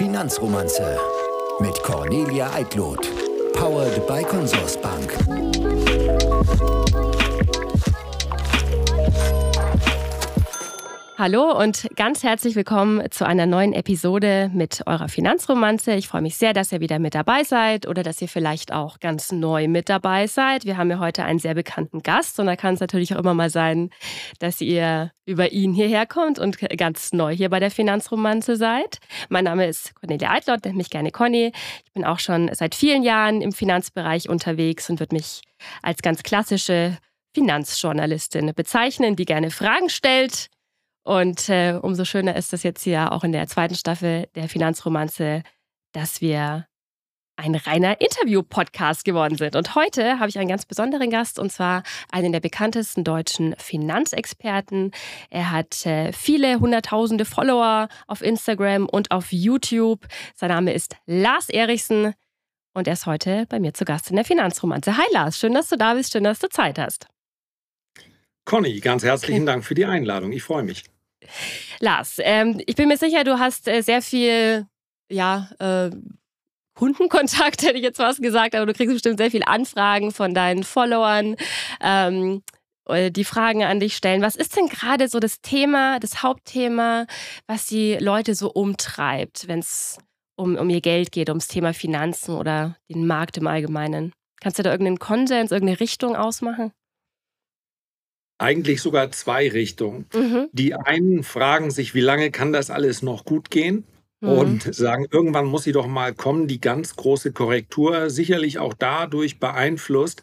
Finanzromanze mit Cornelia Eitlot. Powered by Consorsbank. Hallo und ganz herzlich willkommen zu einer neuen Episode mit eurer Finanzromanze. Ich freue mich sehr, dass ihr wieder mit dabei seid oder dass ihr vielleicht auch ganz neu mit dabei seid. Wir haben ja heute einen sehr bekannten Gast und da kann es natürlich auch immer mal sein, dass ihr über ihn hierher kommt und ganz neu hier bei der Finanzromanze seid. Mein Name ist Cornelia Eitlott, nennt mich gerne Conny. Ich bin auch schon seit vielen Jahren im Finanzbereich unterwegs und würde mich als ganz klassische Finanzjournalistin bezeichnen, die gerne Fragen stellt und äh, umso schöner ist es jetzt hier auch in der zweiten Staffel der Finanzromanze, dass wir ein reiner Interview-Podcast geworden sind. Und heute habe ich einen ganz besonderen Gast und zwar einen der bekanntesten deutschen Finanzexperten. Er hat äh, viele hunderttausende Follower auf Instagram und auf YouTube. Sein Name ist Lars Erichsen und er ist heute bei mir zu Gast in der Finanzromanze. Hi Lars, schön, dass du da bist, schön, dass du Zeit hast. Conny, ganz herzlichen Dank für die Einladung. Ich freue mich. Lars, ähm, ich bin mir sicher, du hast äh, sehr viel, ja, äh, Kundenkontakt, hätte ich jetzt was gesagt, aber du kriegst bestimmt sehr viele Anfragen von deinen Followern, ähm, äh, die Fragen an dich stellen. Was ist denn gerade so das Thema, das Hauptthema, was die Leute so umtreibt, wenn es um, um ihr Geld geht, ums Thema Finanzen oder den Markt im Allgemeinen? Kannst du da irgendeinen Konsens, irgendeine Richtung ausmachen? Eigentlich sogar zwei Richtungen. Mhm. Die einen fragen sich, wie lange kann das alles noch gut gehen? Mhm. Und sagen, irgendwann muss sie doch mal kommen, die ganz große Korrektur, sicherlich auch dadurch beeinflusst.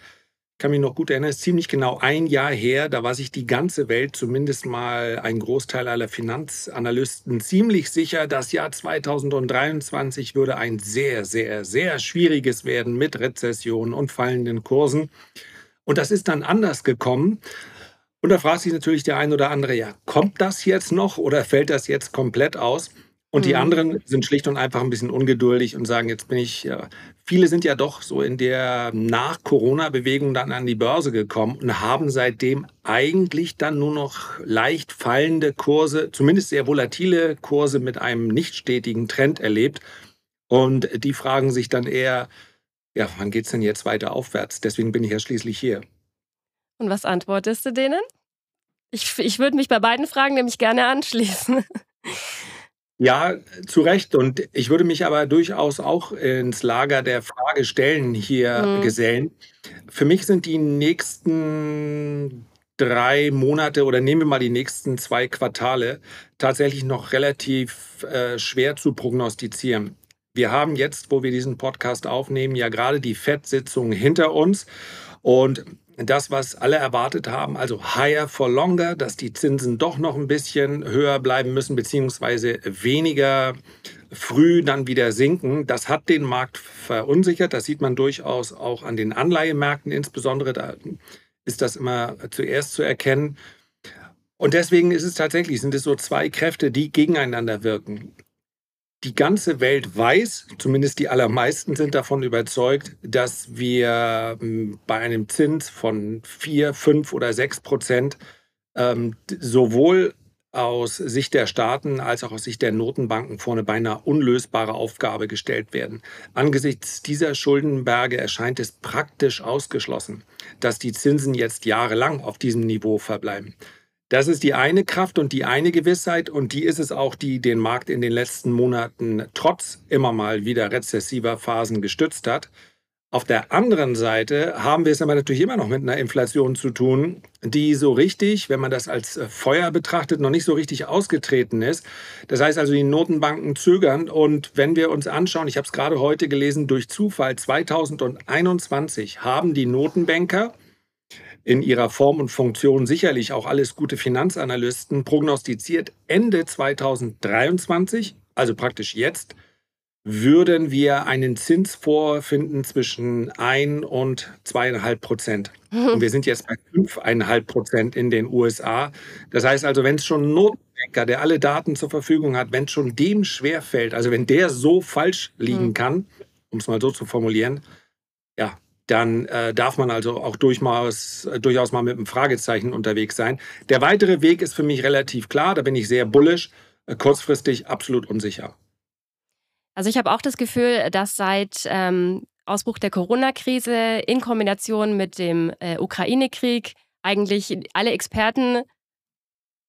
Ich kann mich noch gut erinnern, es ist ziemlich genau ein Jahr her, da war sich die ganze Welt, zumindest mal ein Großteil aller Finanzanalysten, ziemlich sicher, das Jahr 2023 würde ein sehr, sehr, sehr schwieriges werden mit Rezession und fallenden Kursen. Und das ist dann anders gekommen. Und da fragt sich natürlich der ein oder andere, ja, kommt das jetzt noch oder fällt das jetzt komplett aus? Und die mhm. anderen sind schlicht und einfach ein bisschen ungeduldig und sagen, jetzt bin ich, ja, viele sind ja doch so in der Nach-Corona-Bewegung dann an die Börse gekommen und haben seitdem eigentlich dann nur noch leicht fallende Kurse, zumindest sehr volatile Kurse mit einem nicht stetigen Trend erlebt. Und die fragen sich dann eher, ja, wann geht es denn jetzt weiter aufwärts? Deswegen bin ich ja schließlich hier. Und was antwortest du denen? Ich, ich würde mich bei beiden Fragen nämlich gerne anschließen. Ja, zu Recht. Und ich würde mich aber durchaus auch ins Lager der Fragestellen hier mhm. gesellen. Für mich sind die nächsten drei Monate oder nehmen wir mal die nächsten zwei Quartale tatsächlich noch relativ äh, schwer zu prognostizieren. Wir haben jetzt, wo wir diesen Podcast aufnehmen, ja gerade die FED-Sitzung hinter uns. Und das, was alle erwartet haben, also higher for longer, dass die Zinsen doch noch ein bisschen höher bleiben müssen, beziehungsweise weniger früh dann wieder sinken. Das hat den Markt verunsichert. Das sieht man durchaus auch an den Anleihemärkten insbesondere. Da ist das immer zuerst zu erkennen. Und deswegen ist es tatsächlich, sind es so zwei Kräfte, die gegeneinander wirken die ganze Welt weiß, zumindest die allermeisten sind davon überzeugt, dass wir ähm, bei einem Zins von 4, 5 oder 6 Prozent ähm, sowohl aus Sicht der Staaten als auch aus Sicht der Notenbanken vor eine beinahe unlösbare Aufgabe gestellt werden. Angesichts dieser Schuldenberge erscheint es praktisch ausgeschlossen, dass die Zinsen jetzt jahrelang auf diesem Niveau verbleiben. Das ist die eine Kraft und die eine Gewissheit und die ist es auch, die den Markt in den letzten Monaten trotz immer mal wieder rezessiver Phasen gestützt hat. Auf der anderen Seite haben wir es aber natürlich immer noch mit einer Inflation zu tun, die so richtig, wenn man das als Feuer betrachtet, noch nicht so richtig ausgetreten ist. Das heißt also, die Notenbanken zögern. Und wenn wir uns anschauen, ich habe es gerade heute gelesen, durch Zufall 2021 haben die Notenbanker in ihrer Form und Funktion sicherlich auch alles gute Finanzanalysten prognostiziert, Ende 2023, also praktisch jetzt, würden wir einen Zins vorfinden zwischen 1 und 2,5 Prozent. Und wir sind jetzt bei 5,5 Prozent in den USA. Das heißt also, wenn es schon Notbanker, der alle Daten zur Verfügung hat, wenn es schon dem schwerfällt, also wenn der so falsch liegen hm. kann, um es mal so zu formulieren, ja, dann äh, darf man also auch durchaus, äh, durchaus mal mit einem Fragezeichen unterwegs sein. Der weitere Weg ist für mich relativ klar, da bin ich sehr bullisch, äh, kurzfristig absolut unsicher. Also ich habe auch das Gefühl, dass seit ähm, Ausbruch der Corona-Krise in Kombination mit dem äh, Ukraine-Krieg eigentlich alle Experten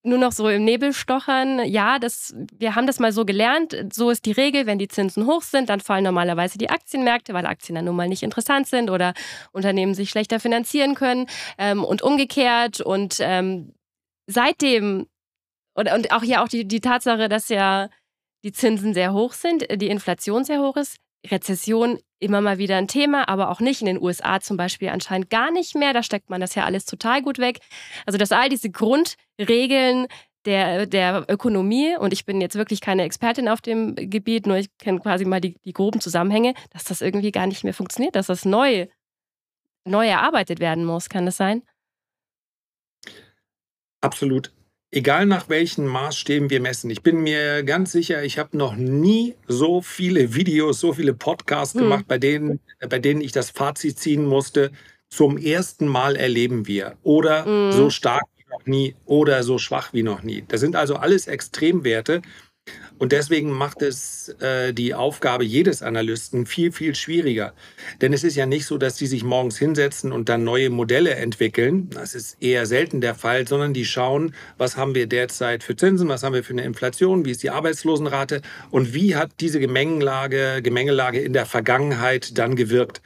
nur noch so im Nebel stochern. Ja, das, wir haben das mal so gelernt. So ist die Regel, wenn die Zinsen hoch sind, dann fallen normalerweise die Aktienmärkte, weil Aktien dann nun mal nicht interessant sind oder Unternehmen sich schlechter finanzieren können ähm, und umgekehrt. Und ähm, seitdem, und, und auch hier auch die, die Tatsache, dass ja die Zinsen sehr hoch sind, die Inflation sehr hoch ist, Rezession immer mal wieder ein Thema, aber auch nicht. In den USA zum Beispiel anscheinend gar nicht mehr. Da steckt man das ja alles total gut weg. Also, dass all diese Grundregeln der, der Ökonomie, und ich bin jetzt wirklich keine Expertin auf dem Gebiet, nur ich kenne quasi mal die, die groben Zusammenhänge, dass das irgendwie gar nicht mehr funktioniert, dass das neu, neu erarbeitet werden muss. Kann das sein? Absolut egal nach welchen Maßstäben wir messen. Ich bin mir ganz sicher, ich habe noch nie so viele Videos, so viele Podcasts hm. gemacht, bei denen, bei denen ich das Fazit ziehen musste, zum ersten Mal erleben wir oder hm. so stark wie noch nie oder so schwach wie noch nie. Das sind also alles Extremwerte. Und deswegen macht es äh, die Aufgabe jedes Analysten viel, viel schwieriger. Denn es ist ja nicht so, dass die sich morgens hinsetzen und dann neue Modelle entwickeln. Das ist eher selten der Fall, sondern die schauen, was haben wir derzeit für Zinsen, was haben wir für eine Inflation, wie ist die Arbeitslosenrate und wie hat diese Gemengelage, Gemengelage in der Vergangenheit dann gewirkt.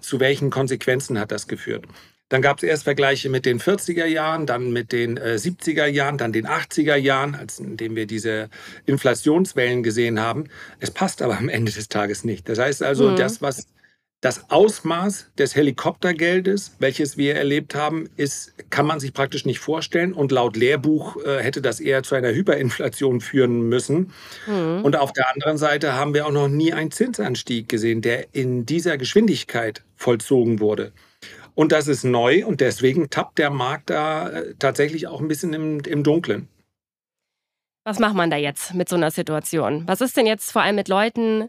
Zu welchen Konsequenzen hat das geführt? Dann gab es erst Vergleiche mit den 40er Jahren, dann mit den äh, 70er Jahren, dann den 80er Jahren, als in dem wir diese Inflationswellen gesehen haben. Es passt aber am Ende des Tages nicht. Das heißt also, mhm. das, was das Ausmaß des Helikoptergeldes, welches wir erlebt haben, ist, kann man sich praktisch nicht vorstellen. Und laut Lehrbuch äh, hätte das eher zu einer Hyperinflation führen müssen. Mhm. Und auf der anderen Seite haben wir auch noch nie einen Zinsanstieg gesehen, der in dieser Geschwindigkeit vollzogen wurde. Und das ist neu und deswegen tappt der Markt da äh, tatsächlich auch ein bisschen im, im Dunkeln. Was macht man da jetzt mit so einer Situation? Was ist denn jetzt vor allem mit Leuten,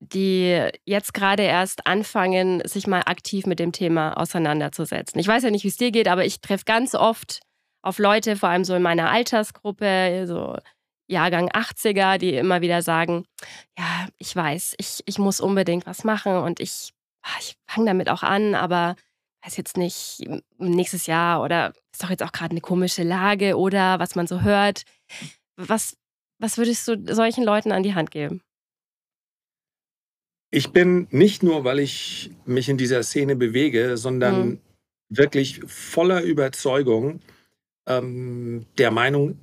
die jetzt gerade erst anfangen, sich mal aktiv mit dem Thema auseinanderzusetzen? Ich weiß ja nicht, wie es dir geht, aber ich treffe ganz oft auf Leute, vor allem so in meiner Altersgruppe, so Jahrgang 80er, die immer wieder sagen, ja, ich weiß, ich, ich muss unbedingt was machen und ich, ah, ich fange damit auch an, aber weiß jetzt nicht, nächstes Jahr oder ist doch jetzt auch gerade eine komische Lage oder was man so hört. Was, was würdest du solchen Leuten an die Hand geben? Ich bin nicht nur, weil ich mich in dieser Szene bewege, sondern mhm. wirklich voller Überzeugung ähm, der Meinung,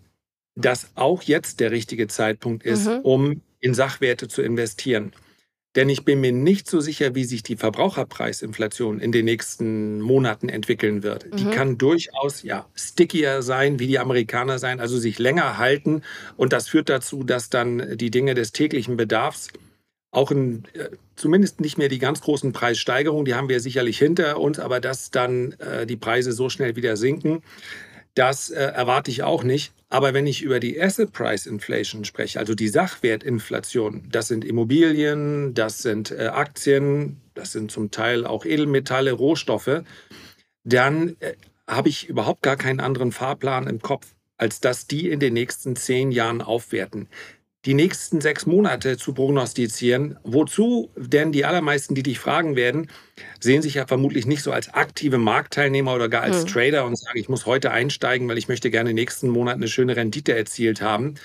dass auch jetzt der richtige Zeitpunkt ist, mhm. um in Sachwerte zu investieren. Denn ich bin mir nicht so sicher, wie sich die Verbraucherpreisinflation in den nächsten Monaten entwickeln wird. Mhm. Die kann durchaus ja stickier sein, wie die Amerikaner sein, also sich länger halten. Und das führt dazu, dass dann die Dinge des täglichen Bedarfs auch in, äh, zumindest nicht mehr die ganz großen Preissteigerungen, die haben wir sicherlich hinter uns, aber dass dann äh, die Preise so schnell wieder sinken, das äh, erwarte ich auch nicht. Aber wenn ich über die Asset Price Inflation spreche, also die Sachwertinflation, das sind Immobilien, das sind äh, Aktien, das sind zum Teil auch Edelmetalle, Rohstoffe, dann äh, habe ich überhaupt gar keinen anderen Fahrplan im Kopf, als dass die in den nächsten zehn Jahren aufwerten die nächsten sechs Monate zu prognostizieren. Wozu? Denn die allermeisten, die dich fragen werden, sehen sich ja vermutlich nicht so als aktive Marktteilnehmer oder gar als hm. Trader und sagen, ich muss heute einsteigen, weil ich möchte gerne nächsten Monat eine schöne Rendite erzielt haben,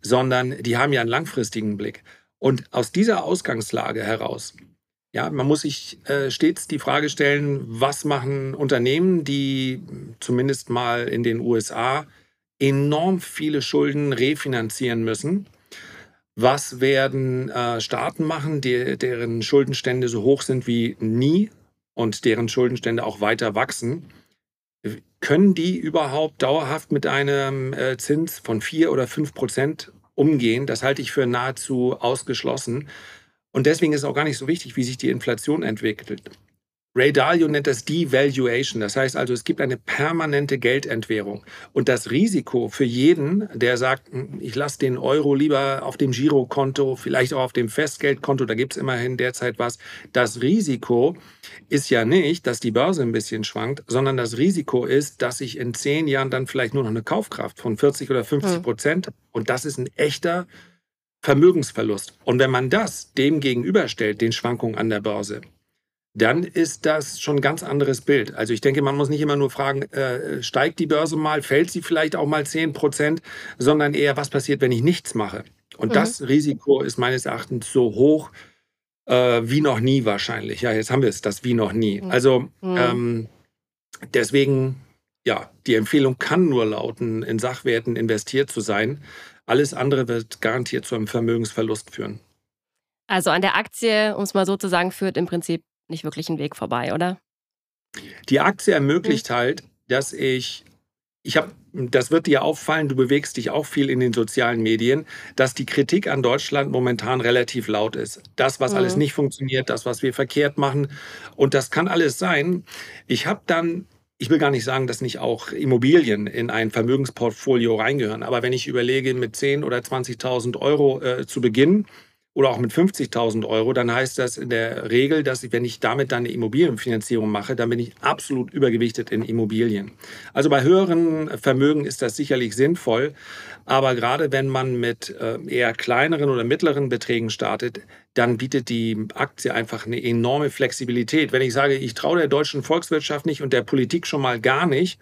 sondern die haben ja einen langfristigen Blick. Und aus dieser Ausgangslage heraus, ja, man muss sich äh, stets die Frage stellen, was machen Unternehmen, die zumindest mal in den USA enorm viele Schulden refinanzieren müssen was werden äh, Staaten machen, die, deren Schuldenstände so hoch sind wie nie und deren Schuldenstände auch weiter wachsen? Können die überhaupt dauerhaft mit einem äh, Zins von 4 oder 5 Prozent umgehen? Das halte ich für nahezu ausgeschlossen. Und deswegen ist es auch gar nicht so wichtig, wie sich die Inflation entwickelt. Ray Dalio nennt das Devaluation. Das heißt also, es gibt eine permanente Geldentwährung. Und das Risiko für jeden, der sagt, hm, ich lasse den Euro lieber auf dem Girokonto, vielleicht auch auf dem Festgeldkonto, da gibt es immerhin derzeit was. Das Risiko ist ja nicht, dass die Börse ein bisschen schwankt, sondern das Risiko ist, dass ich in zehn Jahren dann vielleicht nur noch eine Kaufkraft von 40 oder 50 hm. Prozent. Und das ist ein echter Vermögensverlust. Und wenn man das dem gegenüberstellt, den Schwankungen an der Börse, dann ist das schon ein ganz anderes Bild. Also ich denke, man muss nicht immer nur fragen, äh, steigt die Börse mal, fällt sie vielleicht auch mal 10 Prozent, sondern eher, was passiert, wenn ich nichts mache. Und mhm. das Risiko ist meines Erachtens so hoch äh, wie noch nie wahrscheinlich. Ja, jetzt haben wir es, das wie noch nie. Mhm. Also mhm. ähm, deswegen, ja, die Empfehlung kann nur lauten, in Sachwerten investiert zu sein. Alles andere wird garantiert zu einem Vermögensverlust führen. Also an der Aktie, um es mal so zu sagen, führt im Prinzip nicht wirklich ein Weg vorbei, oder? Die Aktie ermöglicht mhm. halt, dass ich, ich habe, das wird dir auffallen, du bewegst dich auch viel in den sozialen Medien, dass die Kritik an Deutschland momentan relativ laut ist. Das, was mhm. alles nicht funktioniert, das, was wir verkehrt machen. Und das kann alles sein. Ich habe dann ich will gar nicht sagen, dass nicht auch Immobilien in ein Vermögensportfolio reingehören. Aber wenn ich überlege, mit 10.000 oder 20.000 Euro äh, zu beginnen oder auch mit 50.000 Euro, dann heißt das in der Regel, dass ich, wenn ich damit dann eine Immobilienfinanzierung mache, dann bin ich absolut übergewichtet in Immobilien. Also bei höheren Vermögen ist das sicherlich sinnvoll. Aber gerade wenn man mit äh, eher kleineren oder mittleren Beträgen startet, dann bietet die Aktie einfach eine enorme Flexibilität. Wenn ich sage, ich traue der deutschen Volkswirtschaft nicht und der Politik schon mal gar nicht,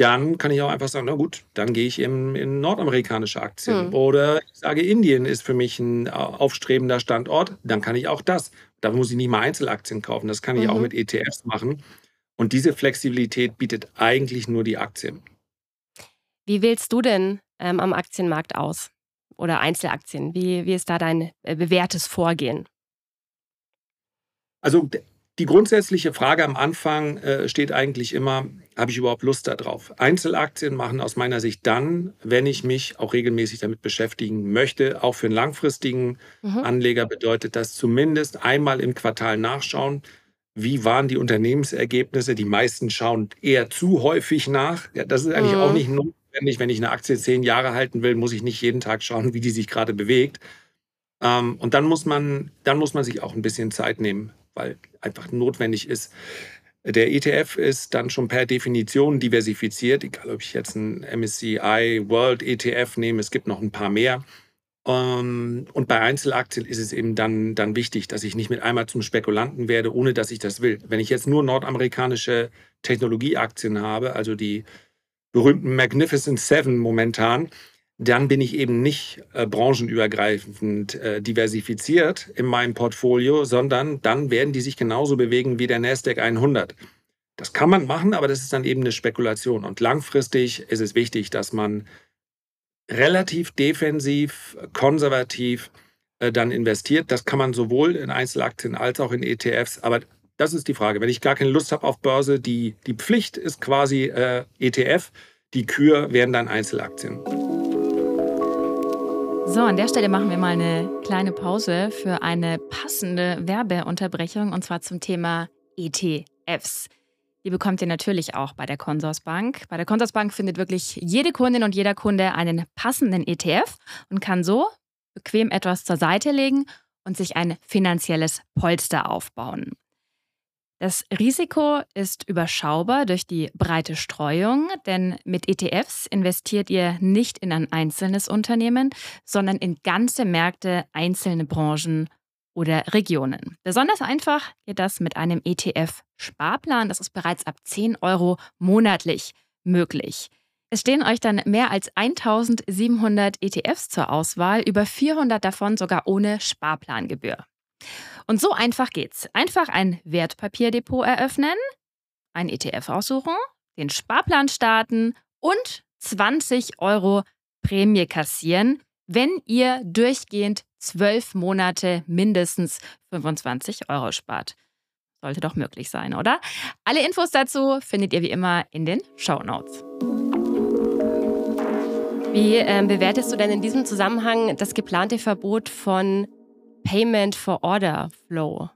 dann kann ich auch einfach sagen, na gut, dann gehe ich in, in nordamerikanische Aktien. Hm. Oder ich sage, Indien ist für mich ein aufstrebender Standort, dann kann ich auch das. Da muss ich nicht mal Einzelaktien kaufen, das kann ich mhm. auch mit ETFs machen. Und diese Flexibilität bietet eigentlich nur die Aktien. Wie wählst du denn ähm, am Aktienmarkt aus? oder Einzelaktien? Wie, wie ist da dein äh, bewährtes Vorgehen? Also die grundsätzliche Frage am Anfang äh, steht eigentlich immer, habe ich überhaupt Lust darauf? Einzelaktien machen aus meiner Sicht dann, wenn ich mich auch regelmäßig damit beschäftigen möchte. Auch für einen langfristigen mhm. Anleger bedeutet das zumindest einmal im Quartal nachschauen. Wie waren die Unternehmensergebnisse? Die meisten schauen eher zu häufig nach. Ja, das ist eigentlich mhm. auch nicht notwendig. Wenn ich eine Aktie zehn Jahre halten will, muss ich nicht jeden Tag schauen, wie die sich gerade bewegt. Ähm, und dann muss, man, dann muss man sich auch ein bisschen Zeit nehmen, weil einfach notwendig ist. Der ETF ist dann schon per Definition diversifiziert, egal ob ich jetzt einen MSCI World ETF nehme, es gibt noch ein paar mehr. Ähm, und bei Einzelaktien ist es eben dann, dann wichtig, dass ich nicht mit einmal zum Spekulanten werde, ohne dass ich das will. Wenn ich jetzt nur nordamerikanische Technologieaktien habe, also die berühmten Magnificent Seven momentan, dann bin ich eben nicht äh, branchenübergreifend äh, diversifiziert in meinem Portfolio, sondern dann werden die sich genauso bewegen wie der Nasdaq 100. Das kann man machen, aber das ist dann eben eine Spekulation. Und langfristig ist es wichtig, dass man relativ defensiv, konservativ äh, dann investiert. Das kann man sowohl in Einzelaktien als auch in ETFs. Aber das ist die Frage. Wenn ich gar keine Lust habe auf Börse, die, die Pflicht ist quasi äh, ETF, die Kür werden dann Einzelaktien. So, an der Stelle machen wir mal eine kleine Pause für eine passende Werbeunterbrechung und zwar zum Thema ETFs. Die bekommt ihr natürlich auch bei der Consorsbank. Bei der Consorsbank findet wirklich jede Kundin und jeder Kunde einen passenden ETF und kann so bequem etwas zur Seite legen und sich ein finanzielles Polster aufbauen. Das Risiko ist überschaubar durch die breite Streuung, denn mit ETFs investiert ihr nicht in ein einzelnes Unternehmen, sondern in ganze Märkte, einzelne Branchen oder Regionen. Besonders einfach geht das mit einem ETF-Sparplan. Das ist bereits ab 10 Euro monatlich möglich. Es stehen euch dann mehr als 1700 ETFs zur Auswahl, über 400 davon sogar ohne Sparplangebühr. Und so einfach geht's. Einfach ein Wertpapierdepot eröffnen, ein ETF aussuchen, den Sparplan starten und 20 Euro Prämie kassieren, wenn ihr durchgehend zwölf Monate mindestens 25 Euro spart. Sollte doch möglich sein, oder? Alle Infos dazu findet ihr wie immer in den Show Notes. Wie ähm, bewertest du denn in diesem Zusammenhang das geplante Verbot von Payment for Order Flow?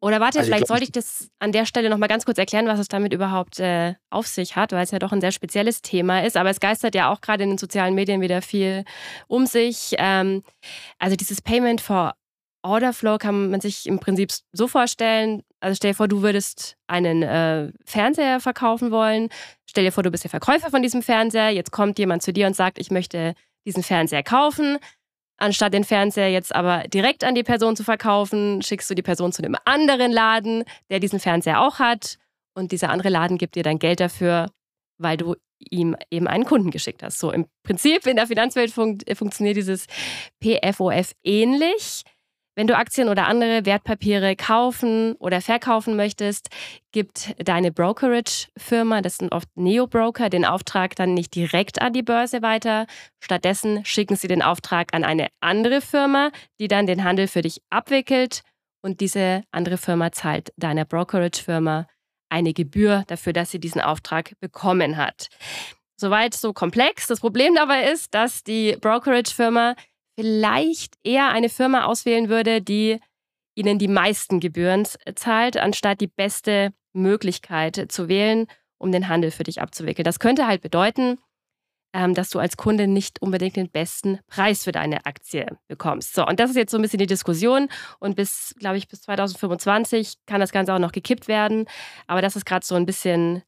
Oder warte, also vielleicht glaub, sollte ich das an der Stelle nochmal ganz kurz erklären, was es damit überhaupt äh, auf sich hat, weil es ja doch ein sehr spezielles Thema ist. Aber es geistert ja auch gerade in den sozialen Medien wieder viel um sich. Ähm, also dieses Payment for Order Flow kann man sich im Prinzip so vorstellen. Also stell dir vor, du würdest einen äh, Fernseher verkaufen wollen. Stell dir vor, du bist der Verkäufer von diesem Fernseher. Jetzt kommt jemand zu dir und sagt, ich möchte diesen Fernseher kaufen. Anstatt den Fernseher jetzt aber direkt an die Person zu verkaufen, schickst du die Person zu einem anderen Laden, der diesen Fernseher auch hat. Und dieser andere Laden gibt dir dann Geld dafür, weil du ihm eben einen Kunden geschickt hast. So im Prinzip in der Finanzwelt fun funktioniert dieses PFOF ähnlich. Wenn du Aktien oder andere Wertpapiere kaufen oder verkaufen möchtest, gibt deine Brokerage-Firma, das sind oft Neo-Broker, den Auftrag dann nicht direkt an die Börse weiter. Stattdessen schicken sie den Auftrag an eine andere Firma, die dann den Handel für dich abwickelt. Und diese andere Firma zahlt deiner Brokerage-Firma eine Gebühr dafür, dass sie diesen Auftrag bekommen hat. Soweit so komplex. Das Problem dabei ist, dass die Brokerage-Firma vielleicht eher eine Firma auswählen würde, die ihnen die meisten Gebühren zahlt, anstatt die beste Möglichkeit zu wählen, um den Handel für dich abzuwickeln. Das könnte halt bedeuten, ähm, dass du als Kunde nicht unbedingt den besten Preis für deine Aktie bekommst. So, und das ist jetzt so ein bisschen die Diskussion. Und bis, glaube ich, bis 2025 kann das Ganze auch noch gekippt werden. Aber das ist gerade so ein bisschen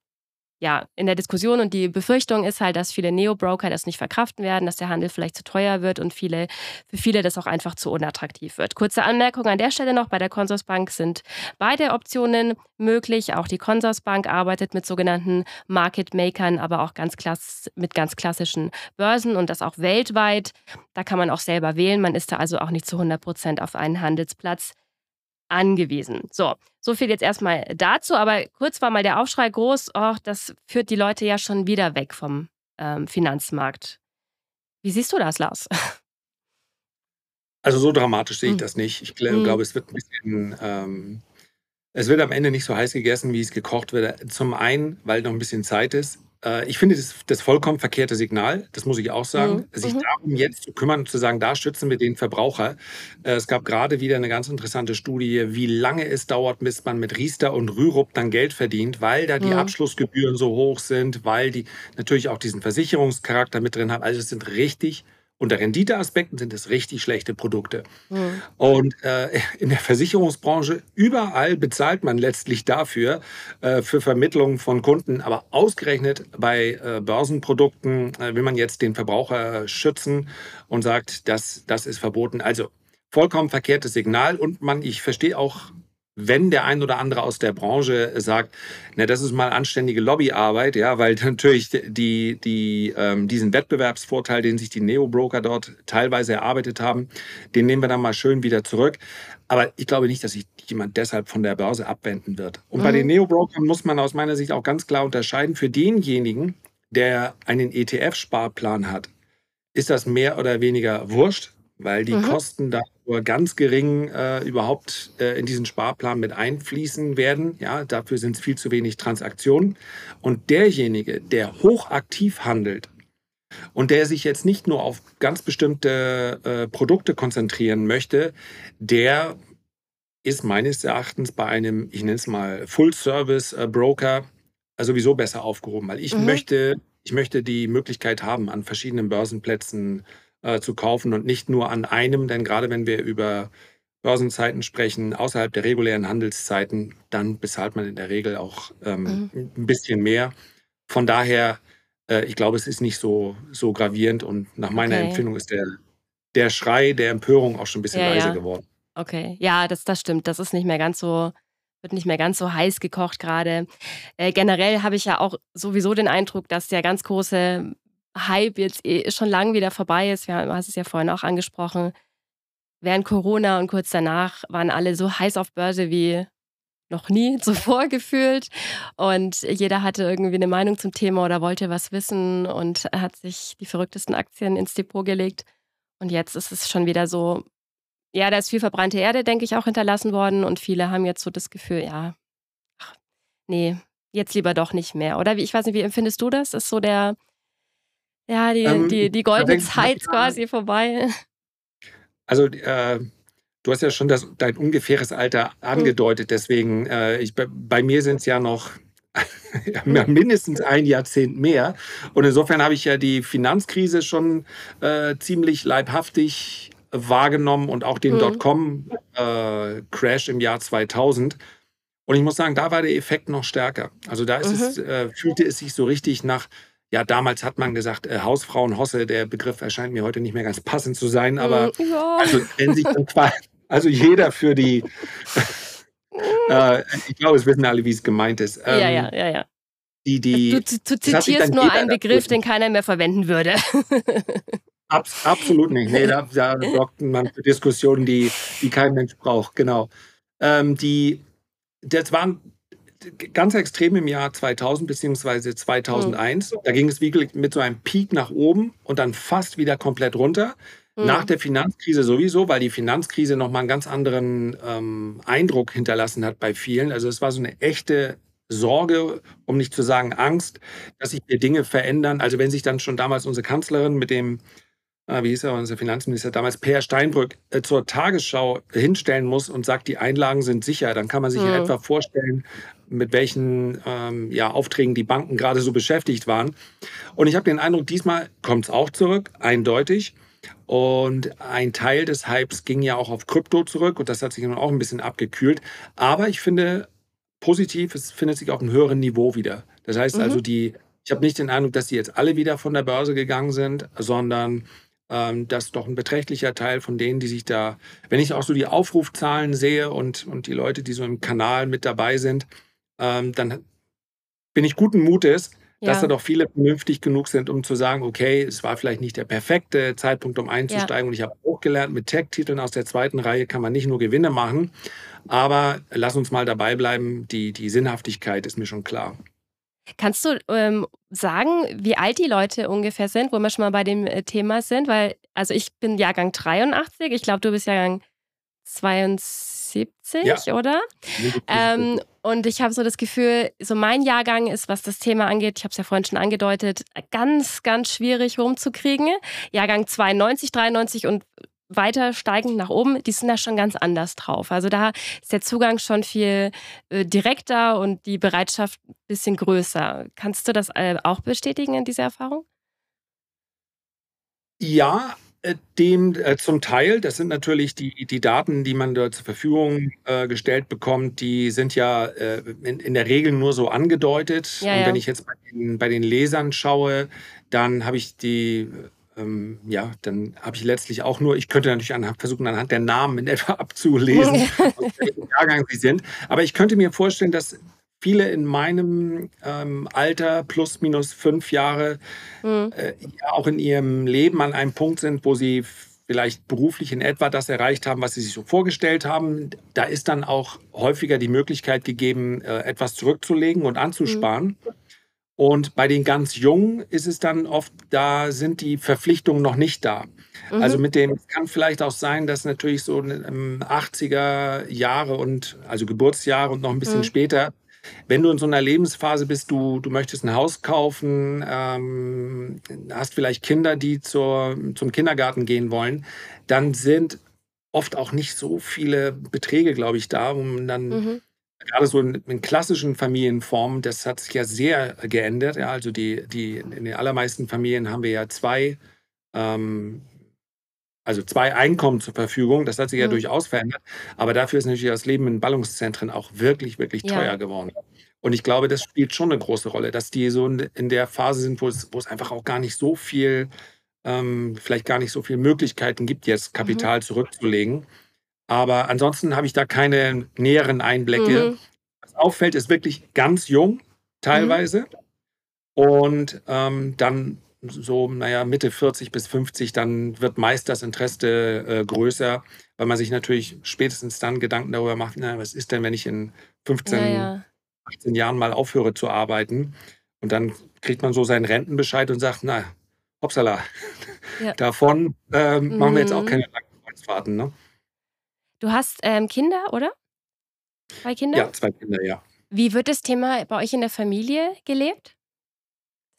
ja, in der Diskussion und die Befürchtung ist halt, dass viele Neo-Broker das nicht verkraften werden, dass der Handel vielleicht zu teuer wird und viele, für viele das auch einfach zu unattraktiv wird. Kurze Anmerkung an der Stelle noch, bei der Consorsbank sind beide Optionen möglich. Auch die Consorsbank arbeitet mit sogenannten Market Makern, aber auch ganz klass mit ganz klassischen Börsen und das auch weltweit. Da kann man auch selber wählen. Man ist da also auch nicht zu 100 Prozent auf einen Handelsplatz angewiesen. So, so viel jetzt erstmal dazu. Aber kurz war mal der Aufschrei groß, oh, das führt die Leute ja schon wieder weg vom ähm, Finanzmarkt. Wie siehst du das, Lars? Also so dramatisch sehe ich hm. das nicht. Ich glaube, hm. es wird ein bisschen, ähm, es wird am Ende nicht so heiß gegessen, wie es gekocht wird. Zum einen, weil noch ein bisschen Zeit ist. Äh, ich finde das, das vollkommen verkehrte Signal, das muss ich auch sagen, mhm. sich mhm. darum jetzt zu kümmern und zu sagen, da schützen wir den Verbraucher. Äh, es gab gerade wieder eine ganz interessante Studie, wie lange es dauert, bis man mit Riester und Rürup dann Geld verdient, weil da die mhm. Abschlussgebühren so hoch sind, weil die natürlich auch diesen Versicherungscharakter mit drin haben. Also es sind richtig unter Renditeaspekten sind es richtig schlechte Produkte. Mhm. Und äh, in der Versicherungsbranche, überall bezahlt man letztlich dafür, äh, für Vermittlung von Kunden. Aber ausgerechnet bei äh, Börsenprodukten äh, will man jetzt den Verbraucher schützen und sagt, das, das ist verboten. Also vollkommen verkehrtes Signal. Und man, ich verstehe auch wenn der ein oder andere aus der Branche sagt, na, das ist mal anständige Lobbyarbeit, ja, weil natürlich die, die, ähm, diesen Wettbewerbsvorteil, den sich die Neo-Broker dort teilweise erarbeitet haben, den nehmen wir dann mal schön wieder zurück. Aber ich glaube nicht, dass sich jemand deshalb von der Börse abwenden wird. Und mhm. bei den Neo-Brokern muss man aus meiner Sicht auch ganz klar unterscheiden. Für denjenigen, der einen ETF-Sparplan hat, ist das mehr oder weniger wurscht weil die mhm. Kosten da nur ganz gering äh, überhaupt äh, in diesen Sparplan mit einfließen werden. Ja, dafür sind es viel zu wenig Transaktionen. Und derjenige, der hochaktiv handelt und der sich jetzt nicht nur auf ganz bestimmte äh, Produkte konzentrieren möchte, der ist meines Erachtens bei einem, ich nenne es mal Full-Service-Broker äh, sowieso besser aufgehoben, weil ich mhm. möchte, ich möchte die Möglichkeit haben, an verschiedenen Börsenplätzen äh, zu kaufen und nicht nur an einem, denn gerade wenn wir über Börsenzeiten sprechen, außerhalb der regulären Handelszeiten, dann bezahlt man in der Regel auch ähm, mhm. ein bisschen mehr. Von daher, äh, ich glaube, es ist nicht so, so gravierend und nach meiner okay. Empfindung ist der, der Schrei der Empörung auch schon ein bisschen ja, leiser ja. geworden. Okay, ja, das, das stimmt. Das ist nicht mehr ganz so, wird nicht mehr ganz so heiß gekocht gerade. Äh, generell habe ich ja auch sowieso den Eindruck, dass der ganz große Hype jetzt eh schon lange wieder vorbei ist. Wir haben es ja vorhin auch angesprochen. Während Corona und kurz danach waren alle so heiß auf Börse wie noch nie zuvor gefühlt. Und jeder hatte irgendwie eine Meinung zum Thema oder wollte was wissen und hat sich die verrücktesten Aktien ins Depot gelegt. Und jetzt ist es schon wieder so, ja, da ist viel verbrannte Erde, denke ich, auch hinterlassen worden. Und viele haben jetzt so das Gefühl, ja, ach, nee, jetzt lieber doch nicht mehr. Oder wie, ich weiß nicht, wie empfindest du das? Ist so der, ja, die, ähm, die, die goldene Zeit quasi vorbei. Also, äh, du hast ja schon das, dein ungefähres Alter hm. angedeutet, deswegen, äh, ich, bei mir sind es ja noch mindestens ein Jahrzehnt mehr. Und insofern habe ich ja die Finanzkrise schon äh, ziemlich leibhaftig wahrgenommen und auch den mhm. Dotcom-Crash äh, im Jahr 2000. Und ich muss sagen, da war der Effekt noch stärker. Also da mhm. es, äh, fühlte es sich so richtig nach ja, damals hat man gesagt, äh, Hausfrauenhosse, der Begriff erscheint mir heute nicht mehr ganz passend zu sein, aber mm, ja. also, wenn sich dann also jeder für die, äh, ich glaube, es wissen alle, wie es gemeint ist. Ähm, ja, ja, ja, ja. Die, die, du, du, du zitierst nur einen Begriff, den keiner mehr verwenden würde. Abs absolut nicht. Nee, da, da sorgt man für Diskussionen, die, die kein Mensch braucht. Genau. Ähm, die, das waren ganz extrem im Jahr 2000 bzw. 2001. Mhm. Da ging es wirklich mit so einem Peak nach oben und dann fast wieder komplett runter. Mhm. Nach der Finanzkrise sowieso, weil die Finanzkrise nochmal einen ganz anderen ähm, Eindruck hinterlassen hat bei vielen. Also es war so eine echte Sorge, um nicht zu sagen Angst, dass sich hier Dinge verändern. Also wenn sich dann schon damals unsere Kanzlerin mit dem ah, wie hieß er, unser Finanzminister damals, Per Steinbrück, äh, zur Tagesschau hinstellen muss und sagt, die Einlagen sind sicher, dann kann man sich mhm. in etwa vorstellen, mit welchen ähm, ja, Aufträgen die Banken gerade so beschäftigt waren. Und ich habe den Eindruck, diesmal kommt es auch zurück, eindeutig. Und ein Teil des Hypes ging ja auch auf Krypto zurück und das hat sich nun auch ein bisschen abgekühlt. Aber ich finde positiv, es findet sich auf einem höheren Niveau wieder. Das heißt mhm. also, die, ich habe nicht den Eindruck, dass die jetzt alle wieder von der Börse gegangen sind, sondern ähm, dass doch ein beträchtlicher Teil von denen, die sich da, wenn ich auch so die Aufrufzahlen sehe und, und die Leute, die so im Kanal mit dabei sind, ähm, dann bin ich guten Mutes, ja. dass da doch viele vernünftig genug sind, um zu sagen, okay, es war vielleicht nicht der perfekte Zeitpunkt, um einzusteigen. Ja. Und ich habe auch gelernt, mit Tech-Titeln aus der zweiten Reihe kann man nicht nur Gewinne machen, aber lass uns mal dabei bleiben, die, die Sinnhaftigkeit ist mir schon klar. Kannst du ähm, sagen, wie alt die Leute ungefähr sind, wo wir schon mal bei dem äh, Thema sind? Weil, also ich bin Jahrgang 83, ich glaube, du bist Jahrgang 72, ja. oder? Ähm, und ich habe so das Gefühl, so mein Jahrgang ist, was das Thema angeht, ich habe es ja vorhin schon angedeutet, ganz, ganz schwierig rumzukriegen. Jahrgang 92, 93 und weiter steigend nach oben, die sind da schon ganz anders drauf. Also da ist der Zugang schon viel äh, direkter und die Bereitschaft ein bisschen größer. Kannst du das äh, auch bestätigen in dieser Erfahrung? Ja, dem äh, zum Teil. Das sind natürlich die, die Daten, die man da zur Verfügung äh, gestellt bekommt, die sind ja äh, in, in, der Regel nur so angedeutet. Ja, Und wenn ich jetzt bei den, bei den Lesern schaue, dann habe ich die ähm, ja, dann habe ich letztlich auch nur, ich könnte natürlich anhand, versuchen, anhand der Namen in etwa abzulesen, aus welchem Jahrgang sie sind. Aber ich könnte mir vorstellen, dass viele in meinem ähm, Alter, plus minus fünf Jahre, mhm. äh, ja, auch in ihrem Leben an einem Punkt sind, wo sie vielleicht beruflich in etwa das erreicht haben, was sie sich so vorgestellt haben. Da ist dann auch häufiger die Möglichkeit gegeben, äh, etwas zurückzulegen und anzusparen. Mhm. Und bei den ganz Jungen ist es dann oft, da sind die Verpflichtungen noch nicht da. Mhm. Also mit dem kann vielleicht auch sein, dass natürlich so 80er Jahre und also Geburtsjahre und noch ein bisschen mhm. später, wenn du in so einer Lebensphase bist, du, du möchtest ein Haus kaufen, ähm, hast vielleicht Kinder, die zur, zum Kindergarten gehen wollen, dann sind oft auch nicht so viele Beträge, glaube ich, da, um dann mhm gerade so in, in, klassischen Familienformen, das hat sich ja sehr geändert. Ja, also die, die, in den allermeisten Familien haben wir ja zwei, ähm, also zwei Einkommen zur Verfügung. Das hat sich ja mhm. durchaus verändert. Aber dafür ist natürlich das Leben in Ballungszentren auch wirklich, wirklich teuer ja. geworden. Und ich glaube, das spielt schon eine große Rolle, dass die so in der Phase sind, wo es, wo es einfach auch gar nicht so viel, ähm, vielleicht gar nicht so viele Möglichkeiten gibt, jetzt Kapital mhm. zurückzulegen. Aber ansonsten habe ich da keine näheren Einblicke. Mhm. Was auffällt, ist wirklich ganz jung teilweise. Mhm. Und ähm, dann so, naja, Mitte 40 bis 50, dann wird meist das Interesse äh, größer, weil man sich natürlich spätestens dann Gedanken darüber macht, na, was ist denn, wenn ich in 15, ja, ja. 18 Jahren mal aufhöre zu arbeiten? Und dann kriegt man so seinen Rentenbescheid und sagt, na, hoppsala, ja. davon ähm, mhm. machen wir jetzt auch mhm. keine langen Kreuzfahrten. Ne? Du hast ähm, Kinder, oder? Zwei Kinder? Ja, zwei Kinder, ja. Wie wird das Thema bei euch in der Familie gelebt?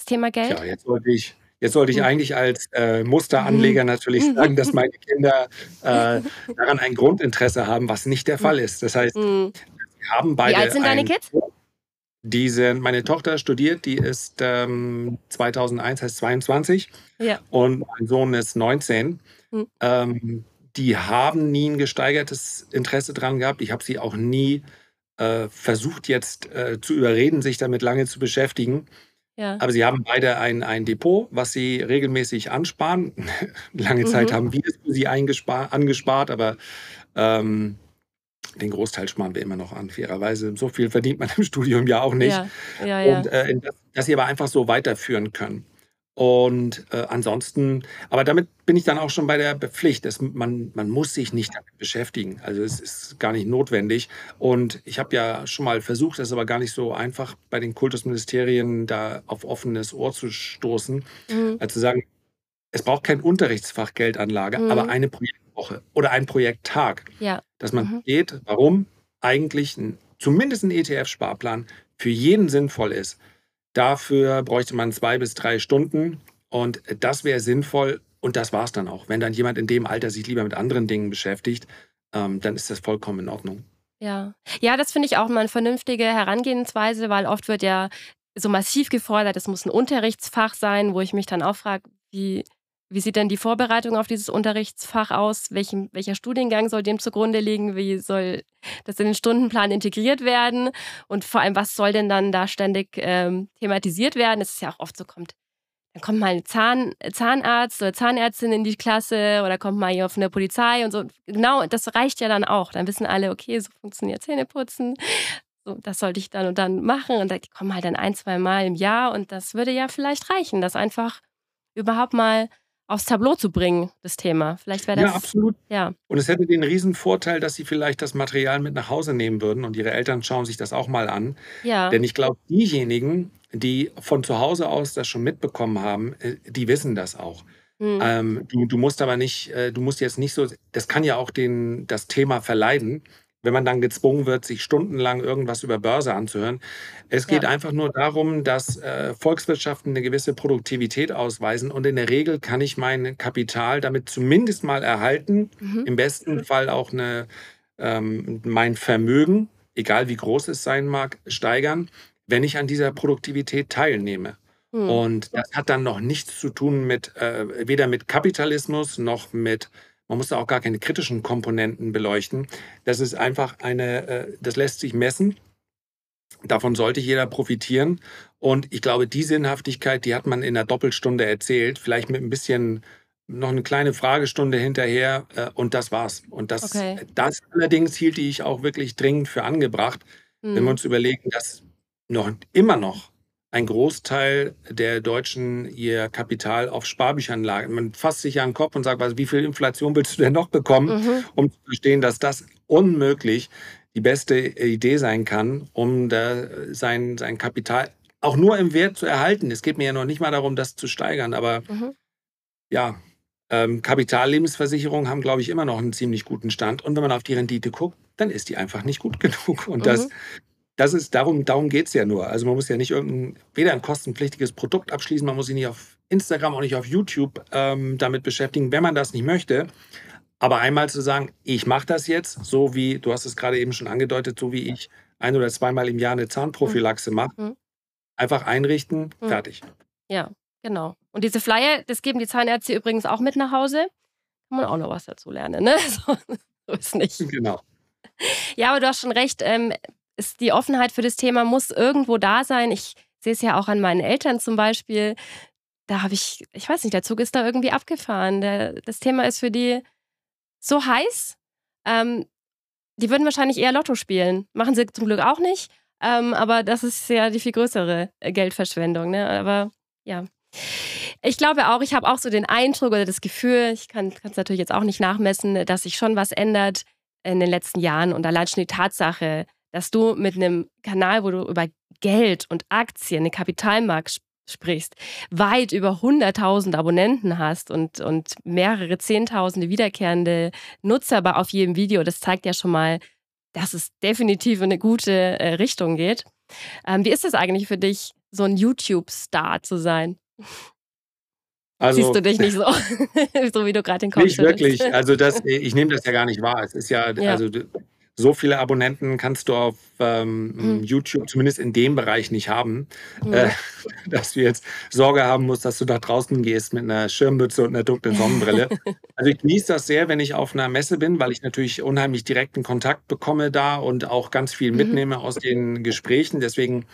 Das Thema Geld? Ja, jetzt sollte ich, jetzt sollte ich mhm. eigentlich als äh, Musteranleger natürlich mhm. sagen, dass meine Kinder äh, daran ein Grundinteresse haben, was nicht der Fall ist. Das heißt, wir haben beide. Wie alt sind deine Kids? Die sind, meine Tochter studiert, die ist ähm, 2001, heißt 22. Ja. Und mein Sohn ist 19. Mhm. Ähm, die haben nie ein gesteigertes Interesse dran gehabt. Ich habe sie auch nie äh, versucht jetzt äh, zu überreden, sich damit lange zu beschäftigen. Ja. Aber sie haben beide ein, ein Depot, was sie regelmäßig ansparen. Lange Zeit mhm. haben wir es für sie angespart, aber ähm, den Großteil sparen wir immer noch an, fairerweise. So viel verdient man im Studium ja auch nicht. Ja, ja, ja. Und äh, dass, dass sie aber einfach so weiterführen können. Und äh, ansonsten, aber damit bin ich dann auch schon bei der Pflicht. Es, man, man muss sich nicht damit beschäftigen. Also es ist gar nicht notwendig. Und ich habe ja schon mal versucht, das ist aber gar nicht so einfach, bei den Kultusministerien da auf offenes Ohr zu stoßen. Mhm. Also zu sagen, es braucht kein Unterrichtsfach Geldanlage, mhm. aber eine Projektwoche oder ein Projekttag. Ja. Dass man mhm. geht, warum eigentlich ein, zumindest ein ETF-Sparplan für jeden sinnvoll ist. Dafür bräuchte man zwei bis drei Stunden und das wäre sinnvoll und das war es dann auch. Wenn dann jemand in dem Alter sich lieber mit anderen Dingen beschäftigt, ähm, dann ist das vollkommen in Ordnung. Ja, ja, das finde ich auch mal eine vernünftige Herangehensweise, weil oft wird ja so massiv gefordert, es muss ein Unterrichtsfach sein, wo ich mich dann auch frage, wie wie sieht denn die Vorbereitung auf dieses Unterrichtsfach aus? Welchen, welcher Studiengang soll dem zugrunde liegen? Wie soll das in den Stundenplan integriert werden? Und vor allem, was soll denn dann da ständig ähm, thematisiert werden? Es ist ja auch oft so, kommt, dann kommt mal ein Zahn, Zahnarzt oder Zahnärztin in die Klasse oder kommt mal jemand von der Polizei und so. Genau, das reicht ja dann auch. Dann wissen alle, okay, so funktioniert Zähneputzen. So, das sollte ich dann und dann machen. Und die kommen halt dann ein, zwei Mal im Jahr und das würde ja vielleicht reichen, das einfach überhaupt mal aufs Tableau zu bringen, das Thema. Vielleicht wäre das. Ja, absolut. Ja. Und es hätte den riesen Vorteil, dass sie vielleicht das Material mit nach Hause nehmen würden und ihre Eltern schauen sich das auch mal an. Ja. Denn ich glaube, diejenigen, die von zu Hause aus das schon mitbekommen haben, äh, die wissen das auch. Hm. Ähm, du, du musst aber nicht, äh, du musst jetzt nicht so, das kann ja auch den, das Thema verleiden wenn man dann gezwungen wird, sich stundenlang irgendwas über Börse anzuhören. Es geht ja. einfach nur darum, dass äh, Volkswirtschaften eine gewisse Produktivität ausweisen und in der Regel kann ich mein Kapital damit zumindest mal erhalten, mhm. im besten Fall auch eine, ähm, mein Vermögen, egal wie groß es sein mag, steigern, wenn ich an dieser Produktivität teilnehme. Mhm. Und das hat dann noch nichts zu tun mit, äh, weder mit Kapitalismus noch mit man muss da auch gar keine kritischen Komponenten beleuchten. Das ist einfach eine, äh, das lässt sich messen. Davon sollte jeder profitieren. Und ich glaube, die Sinnhaftigkeit, die hat man in einer Doppelstunde erzählt, vielleicht mit ein bisschen noch eine kleine Fragestunde hinterher äh, und das war's. Und das, okay. das allerdings hielt ich auch wirklich dringend für angebracht, mhm. wenn wir hm. uns überlegen, dass noch immer noch ein Großteil der Deutschen ihr Kapital auf Sparbüchern lagen. Man fasst sich ja an den Kopf und sagt, also wie viel Inflation willst du denn noch bekommen, mhm. um zu verstehen, dass das unmöglich die beste Idee sein kann, um da sein, sein Kapital auch nur im Wert zu erhalten. Es geht mir ja noch nicht mal darum, das zu steigern, aber mhm. ja, ähm, Kapitallebensversicherungen haben, glaube ich, immer noch einen ziemlich guten Stand. Und wenn man auf die Rendite guckt, dann ist die einfach nicht gut genug. Und mhm. das das ist, darum, darum geht es ja nur. Also man muss ja nicht irgendein, weder ein kostenpflichtiges Produkt abschließen, man muss sich nicht auf Instagram, auch nicht auf YouTube ähm, damit beschäftigen, wenn man das nicht möchte. Aber einmal zu sagen, ich mache das jetzt, so wie, du hast es gerade eben schon angedeutet, so wie ich ein oder zweimal im Jahr eine Zahnprophylaxe mhm. mache, mhm. einfach einrichten, mhm. fertig. Ja, genau. Und diese Flyer, das geben die Zahnärzte übrigens auch mit nach Hause. Kann man auch noch was dazu lernen, ne? So, so ist nicht. Genau. Ja, aber du hast schon recht. Ähm, ist die Offenheit für das Thema muss irgendwo da sein. Ich sehe es ja auch an meinen Eltern zum Beispiel. Da habe ich, ich weiß nicht, der Zug ist da irgendwie abgefahren. Der, das Thema ist für die so heiß. Ähm, die würden wahrscheinlich eher Lotto spielen. Machen sie zum Glück auch nicht. Ähm, aber das ist ja die viel größere äh, Geldverschwendung. Ne? Aber ja. Ich glaube auch, ich habe auch so den Eindruck oder das Gefühl, ich kann es natürlich jetzt auch nicht nachmessen, dass sich schon was ändert in den letzten Jahren und allein schon die Tatsache, dass du mit einem Kanal, wo du über Geld und Aktien, den Kapitalmarkt sprichst, weit über 100.000 Abonnenten hast und, und mehrere Zehntausende wiederkehrende Nutzer auf jedem Video, das zeigt ja schon mal, dass es definitiv in eine gute äh, Richtung geht. Ähm, wie ist es eigentlich für dich, so ein YouTube-Star zu sein? Also, Siehst du dich nicht so, so wie du gerade den Kopf Nicht wirklich. Also das, ich nehme das ja gar nicht wahr. Es ist ja, ja. also so viele Abonnenten kannst du auf ähm, mhm. YouTube, zumindest in dem Bereich, nicht haben, mhm. äh, dass du jetzt Sorge haben musst, dass du da draußen gehst mit einer Schirmmütze und einer dunklen Sonnenbrille. also ich genieße das sehr, wenn ich auf einer Messe bin, weil ich natürlich unheimlich direkten Kontakt bekomme da und auch ganz viel mhm. mitnehme mhm. aus den Gesprächen. Deswegen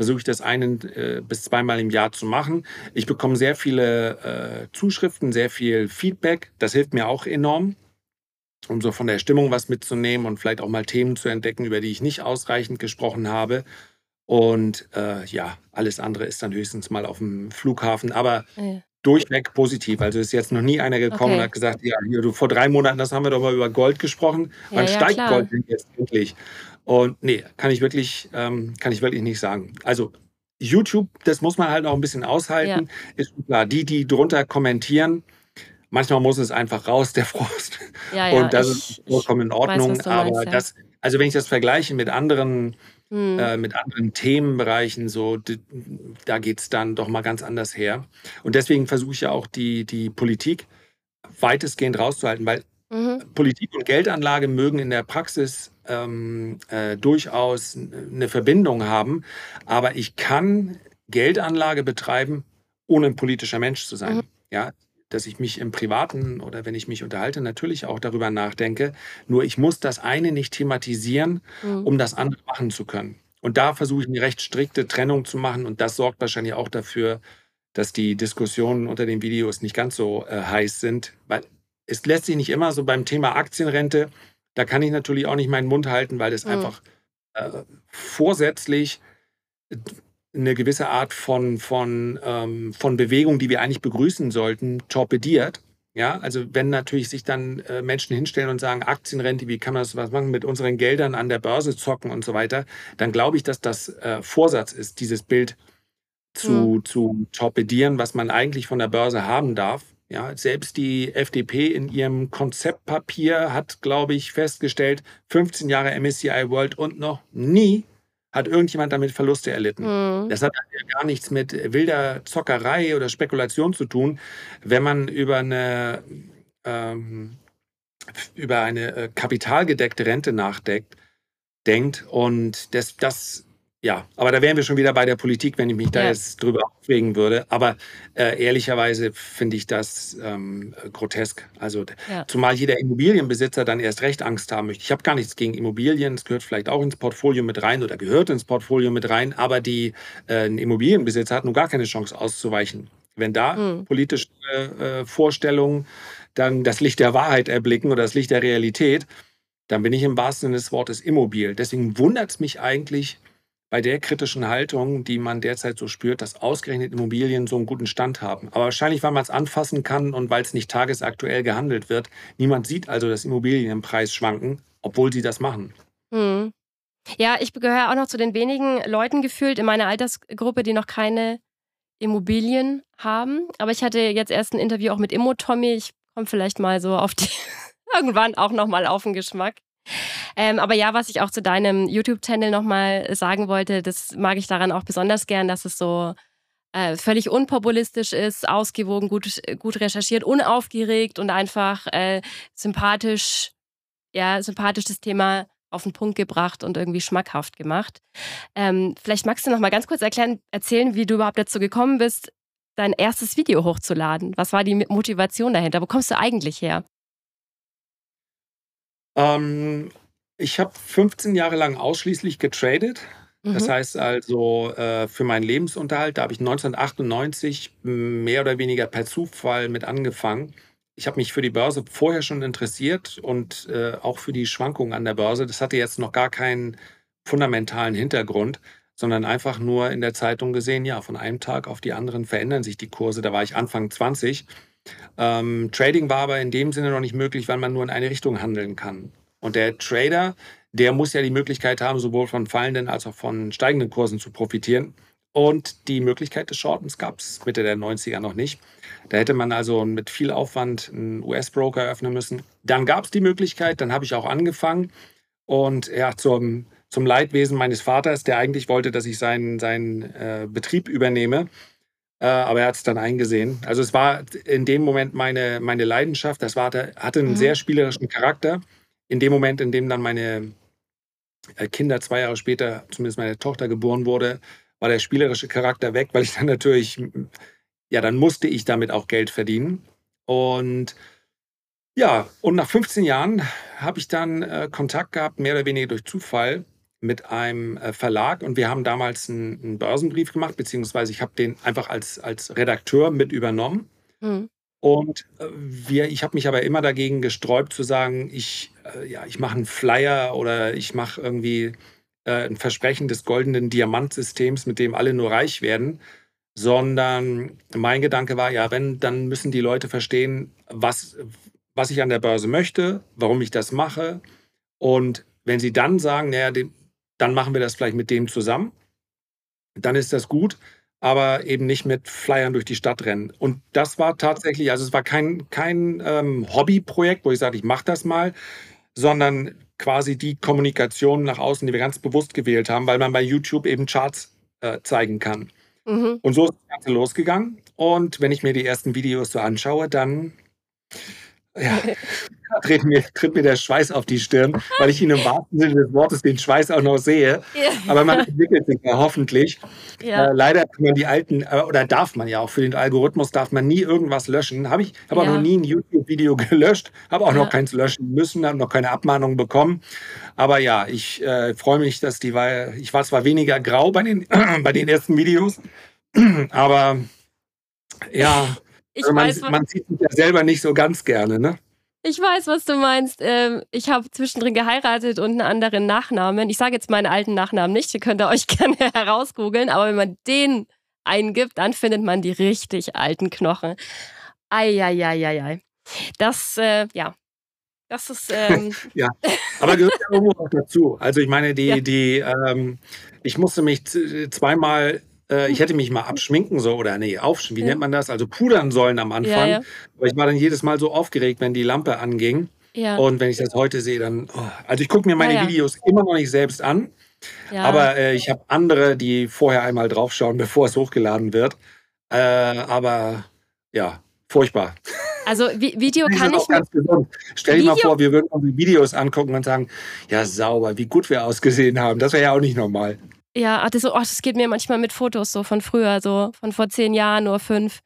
versuche ich das ein äh, bis zweimal im Jahr zu machen. Ich bekomme sehr viele äh, Zuschriften, sehr viel Feedback. Das hilft mir auch enorm, um so von der Stimmung was mitzunehmen und vielleicht auch mal Themen zu entdecken, über die ich nicht ausreichend gesprochen habe. Und äh, ja, alles andere ist dann höchstens mal auf dem Flughafen. Aber ja. durchweg positiv. Also ist jetzt noch nie einer gekommen okay. und hat gesagt, ja, hier, du, vor drei Monaten, das haben wir doch mal über Gold gesprochen. Wann ja, steigt klar. Gold denn jetzt endlich? Und nee, kann ich wirklich, ähm, kann ich wirklich nicht sagen. Also YouTube, das muss man halt auch ein bisschen aushalten. Ist klar, die, die drunter kommentieren, manchmal muss es einfach raus, der Frost. Ja, ja, Und das ich, ist vollkommen in Ordnung. Weiß, aber meinst, ja. das, also wenn ich das vergleiche mit anderen, hm. äh, mit anderen Themenbereichen, so, da geht es dann doch mal ganz anders her. Und deswegen versuche ich ja auch die, die Politik weitestgehend rauszuhalten, weil mhm. Politik und Geldanlage mögen in der Praxis ähm, äh, durchaus eine Verbindung haben. Aber ich kann Geldanlage betreiben, ohne ein politischer Mensch zu sein. Mhm. Ja, dass ich mich im Privaten oder wenn ich mich unterhalte, natürlich auch darüber nachdenke. Nur ich muss das eine nicht thematisieren, mhm. um das andere machen zu können. Und da versuche ich eine recht strikte Trennung zu machen. Und das sorgt wahrscheinlich auch dafür, dass die Diskussionen unter den Videos nicht ganz so äh, heiß sind. Weil es lässt sich nicht immer so beim Thema Aktienrente da kann ich natürlich auch nicht meinen Mund halten, weil das mhm. einfach äh, vorsätzlich eine gewisse Art von, von, ähm, von Bewegung, die wir eigentlich begrüßen sollten, torpediert. Ja, also wenn natürlich sich dann äh, Menschen hinstellen und sagen, Aktienrente, wie kann man das was machen, mit unseren Geldern an der Börse zocken und so weiter, dann glaube ich, dass das äh, Vorsatz ist, dieses Bild zu, mhm. zu torpedieren, was man eigentlich von der Börse haben darf. Ja, selbst die FDP in ihrem Konzeptpapier hat, glaube ich, festgestellt, 15 Jahre MSCI World und noch nie hat irgendjemand damit Verluste erlitten. Mhm. Das hat ja gar nichts mit wilder Zockerei oder Spekulation zu tun, wenn man über eine, ähm, über eine äh, kapitalgedeckte Rente nachdenkt. Denkt. Und das, das ja, aber da wären wir schon wieder bei der Politik, wenn ich mich da ja. jetzt drüber aufregen würde. Aber äh, ehrlicherweise finde ich das ähm, grotesk. Also ja. zumal jeder Immobilienbesitzer dann erst recht Angst haben möchte. Ich habe gar nichts gegen Immobilien. Es gehört vielleicht auch ins Portfolio mit rein oder gehört ins Portfolio mit rein. Aber die äh, ein Immobilienbesitzer hat nun gar keine Chance auszuweichen. Wenn da mhm. politische äh, Vorstellungen dann das Licht der Wahrheit erblicken oder das Licht der Realität, dann bin ich im wahrsten Sinne des Wortes immobil. Deswegen wundert es mich eigentlich, bei der kritischen Haltung, die man derzeit so spürt, dass ausgerechnet Immobilien so einen guten Stand haben. Aber wahrscheinlich, weil man es anfassen kann und weil es nicht tagesaktuell gehandelt wird. Niemand sieht also, dass Immobilien im Preis schwanken, obwohl sie das machen. Hm. Ja, ich gehöre auch noch zu den wenigen Leuten gefühlt in meiner Altersgruppe, die noch keine Immobilien haben. Aber ich hatte jetzt erst ein Interview auch mit Immo Tommy. Ich komme vielleicht mal so auf die irgendwann auch noch mal auf den Geschmack. Ähm, aber ja, was ich auch zu deinem YouTube-Channel nochmal sagen wollte, das mag ich daran auch besonders gern, dass es so äh, völlig unpopulistisch ist, ausgewogen, gut, gut recherchiert, unaufgeregt und einfach äh, sympathisch, ja, sympathisch das Thema auf den Punkt gebracht und irgendwie schmackhaft gemacht. Ähm, vielleicht magst du noch mal ganz kurz erklären, erzählen, wie du überhaupt dazu gekommen bist, dein erstes Video hochzuladen. Was war die Motivation dahinter? Wo kommst du eigentlich her? Ähm, ich habe 15 Jahre lang ausschließlich getradet. Das mhm. heißt also äh, für meinen Lebensunterhalt, da habe ich 1998 mehr oder weniger per Zufall mit angefangen. Ich habe mich für die Börse vorher schon interessiert und äh, auch für die Schwankungen an der Börse. Das hatte jetzt noch gar keinen fundamentalen Hintergrund, sondern einfach nur in der Zeitung gesehen, ja, von einem Tag auf die anderen verändern sich die Kurse. Da war ich Anfang 20. Ähm, Trading war aber in dem Sinne noch nicht möglich, weil man nur in eine Richtung handeln kann. Und der Trader, der muss ja die Möglichkeit haben, sowohl von fallenden als auch von steigenden Kursen zu profitieren. Und die Möglichkeit des Shortens gab es Mitte der 90er noch nicht. Da hätte man also mit viel Aufwand einen US-Broker eröffnen müssen. Dann gab es die Möglichkeit, dann habe ich auch angefangen. Und ja, zum, zum Leidwesen meines Vaters, der eigentlich wollte, dass ich seinen, seinen äh, Betrieb übernehme, aber er hat es dann eingesehen. Also es war in dem Moment meine, meine Leidenschaft. Das war, hatte einen mhm. sehr spielerischen Charakter in dem Moment, in dem dann meine äh, Kinder zwei Jahre später, zumindest meine Tochter geboren wurde, war der spielerische Charakter weg, weil ich dann natürlich, ja, dann musste ich damit auch Geld verdienen. Und ja, und nach 15 Jahren habe ich dann äh, Kontakt gehabt, mehr oder weniger durch Zufall, mit einem äh, Verlag und wir haben damals einen, einen Börsenbrief gemacht, beziehungsweise ich habe den einfach als, als Redakteur mit übernommen. Mhm. Und äh, wir, ich habe mich aber immer dagegen gesträubt zu sagen, ich, äh, ja, ich mache einen Flyer oder ich mache irgendwie äh, ein Versprechen des goldenen Diamantsystems, mit dem alle nur reich werden, sondern mein Gedanke war, ja, wenn, dann müssen die Leute verstehen, was, was ich an der Börse möchte, warum ich das mache. Und wenn sie dann sagen, naja, dann machen wir das vielleicht mit dem zusammen, dann ist das gut, aber eben nicht mit Flyern durch die Stadt rennen. Und das war tatsächlich, also es war kein, kein ähm, Hobbyprojekt, wo ich sage, ich mache das mal, sondern quasi die Kommunikation nach außen, die wir ganz bewusst gewählt haben, weil man bei YouTube eben Charts äh, zeigen kann. Mhm. Und so ist das Ganze losgegangen. Und wenn ich mir die ersten Videos so anschaue, dann ja, tritt mir, tritt mir der Schweiß auf die Stirn, weil ich ihn im wahrsten Sinne des Wortes den Schweiß auch noch sehe. Ja. Aber man entwickelt sich ja hoffentlich. Ja. Äh, leider kann man die alten, äh, oder darf man ja auch für den Algorithmus, darf man nie irgendwas löschen. Habe ich habe ja. auch noch nie ein YouTube-Video gelöscht, habe auch noch keins löschen müssen, habe noch keine Abmahnung bekommen. Aber ja, ich äh, freue mich, dass die war, ich war zwar weniger grau bei den, bei den ersten Videos, aber ja. Ich also man, weiß, man sieht sich ja selber nicht so ganz gerne, ne? Ich weiß, was du meinst. Ähm, ich habe zwischendrin geheiratet und einen anderen Nachnamen. Ich sage jetzt meinen alten Nachnamen nicht, ihr könnt euch gerne herausgoogeln, aber wenn man den eingibt, dann findet man die richtig alten Knochen. Eieieiei. Das, äh, ja. Das ist. Ähm ja, aber gehört ja irgendwo auch dazu. Also, ich meine, die, ja. die, ähm, ich musste mich zweimal äh, ich hätte mich mal abschminken so oder nee, aufschminken, wie ja. nennt man das? Also pudern sollen am Anfang. Ja. Aber ich war dann jedes Mal so aufgeregt, wenn die Lampe anging. Und wenn ich das heute sehe, dann. Oh. Also ich gucke mir meine Videos immer noch nicht selbst an. Aber äh, ich habe andere, die vorher einmal draufschauen, bevor es hochgeladen wird. Äh, aber ja, furchtbar. Also Video kann ich. Ganz gesund. Stell dir mal vor, wir würden unsere Videos angucken und sagen, ja sauber, wie gut wir ausgesehen haben. Das wäre ja auch nicht normal. Ja, das, so, oh, das geht mir manchmal mit Fotos so von früher, so von vor zehn Jahren, nur fünf.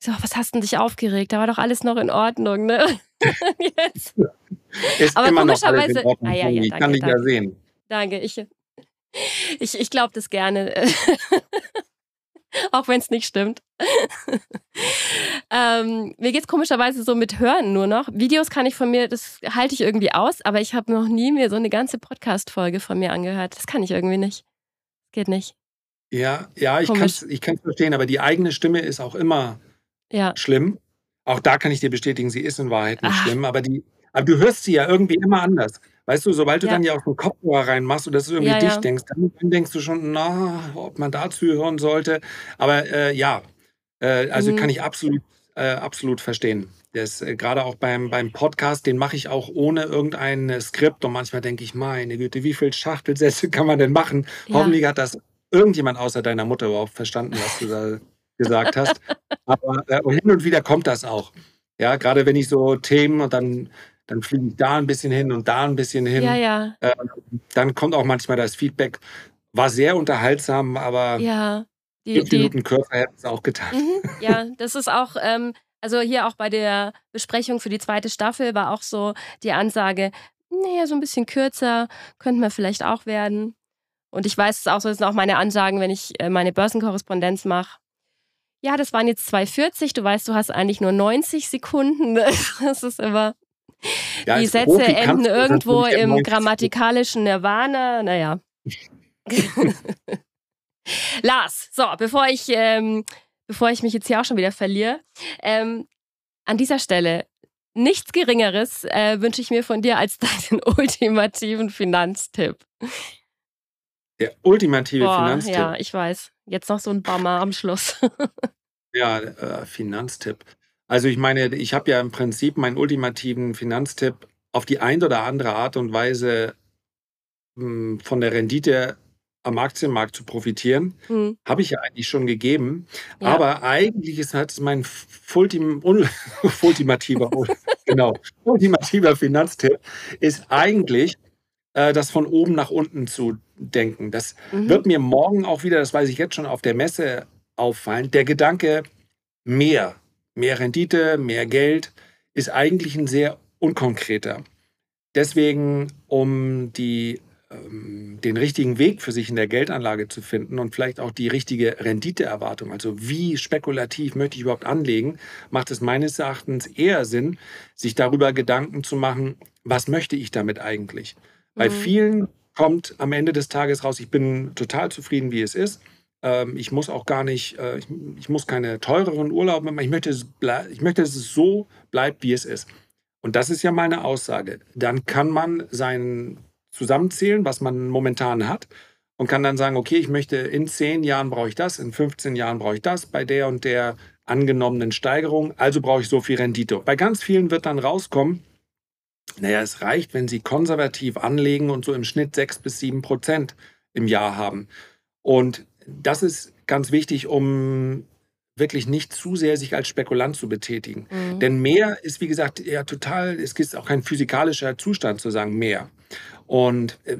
Ich so, was hast du dich aufgeregt? Da war doch alles noch in Ordnung, ne? Jetzt. Ist Aber immer komischerweise. Noch alles in Ordnung. Ah, ja, ja, danke, kann ich danke. ja sehen. Danke, ich, ich, ich glaube das gerne. Auch wenn es nicht stimmt. ähm, mir geht es komischerweise so mit Hören nur noch. Videos kann ich von mir, das halte ich irgendwie aus, aber ich habe noch nie mir so eine ganze Podcast-Folge von mir angehört. Das kann ich irgendwie nicht. Geht nicht. Ja, ja, ich kann es ich verstehen, aber die eigene Stimme ist auch immer ja. schlimm. Auch da kann ich dir bestätigen, sie ist in Wahrheit nicht Ach. schlimm, aber, die, aber du hörst sie ja irgendwie immer anders. Weißt du, sobald du ja. dann ja auch einen Kopfhörer reinmachst und das ist irgendwie ja, dich denkst, dann, denkst du schon, na, ob man dazu hören sollte. Aber äh, ja, äh, also mhm. kann ich absolut, äh, absolut verstehen. Das, äh, gerade auch beim, beim Podcast, den mache ich auch ohne irgendein Skript. Und manchmal denke ich, meine Güte, wie viele Schachtelsätze kann man denn machen? Ja. Hoffentlich hat das irgendjemand außer deiner Mutter überhaupt verstanden, was du da gesagt hast. Aber äh, hin und wieder kommt das auch. Ja, gerade wenn ich so Themen und dann, dann fliege ich da ein bisschen hin und da ein bisschen hin. Ja, ja. Äh, dann kommt auch manchmal das Feedback. War sehr unterhaltsam, aber ja, die, fünf Minuten Körper hätten es auch getan. Mhm, ja, das ist auch, ähm, also hier auch bei der Besprechung für die zweite Staffel war auch so die Ansage, naja, so ein bisschen kürzer könnte man vielleicht auch werden. Und ich weiß es auch so, das sind auch meine Ansagen, wenn ich äh, meine Börsenkorrespondenz mache. Ja, das waren jetzt 2,40. Du weißt, du hast eigentlich nur 90 Sekunden. Das ist immer. Ja, die Sätze Profi enden irgendwo im grammatikalischen Nirvana. Naja. Lars, so, bevor ich ähm, bevor ich mich jetzt hier auch schon wieder verliere. Ähm, an dieser Stelle nichts Geringeres äh, wünsche ich mir von dir als deinen ultimativen Finanztipp. Der ultimative Boah, Finanztipp. Ja, ich weiß. Jetzt noch so ein Bammer am Schluss. ja, äh, Finanztipp. Also ich meine, ich habe ja im Prinzip meinen ultimativen Finanztipp auf die eine oder andere Art und Weise mh, hm, von der Rendite am Aktienmarkt zu profitieren. Mhm. Habe ich ja eigentlich schon gegeben. Ja. Aber eigentlich ist halt mein Fultim, ultimativer, genau, ultimativer Finanztipp ist eigentlich, äh, das von oben nach unten zu denken. Das mhm. wird mir morgen auch wieder, das weiß ich jetzt schon, auf der Messe auffallen. Der Gedanke, mehr, mehr Rendite, mehr Geld, ist eigentlich ein sehr unkonkreter. Deswegen, um die den richtigen Weg für sich in der Geldanlage zu finden und vielleicht auch die richtige Renditeerwartung, also wie spekulativ möchte ich überhaupt anlegen, macht es meines Erachtens eher Sinn, sich darüber Gedanken zu machen, was möchte ich damit eigentlich? Bei mhm. vielen kommt am Ende des Tages raus, ich bin total zufrieden, wie es ist. Ähm, ich muss auch gar nicht, äh, ich, muss keine teureren Urlaube machen. Ich möchte, ich möchte, dass es so bleibt, wie es ist. Und das ist ja meine Aussage. Dann kann man sein zusammenzählen, was man momentan hat und kann dann sagen, okay, ich möchte in zehn Jahren brauche ich das, in 15 Jahren brauche ich das bei der und der angenommenen Steigerung, also brauche ich so viel Rendite. Bei ganz vielen wird dann rauskommen, naja, es reicht, wenn Sie konservativ anlegen und so im Schnitt sechs bis sieben Prozent im Jahr haben. Und das ist ganz wichtig, um wirklich nicht zu sehr sich als Spekulant zu betätigen. Mhm. Denn mehr ist, wie gesagt, ja total, es ist auch kein physikalischer Zustand zu sagen, mehr. Und äh,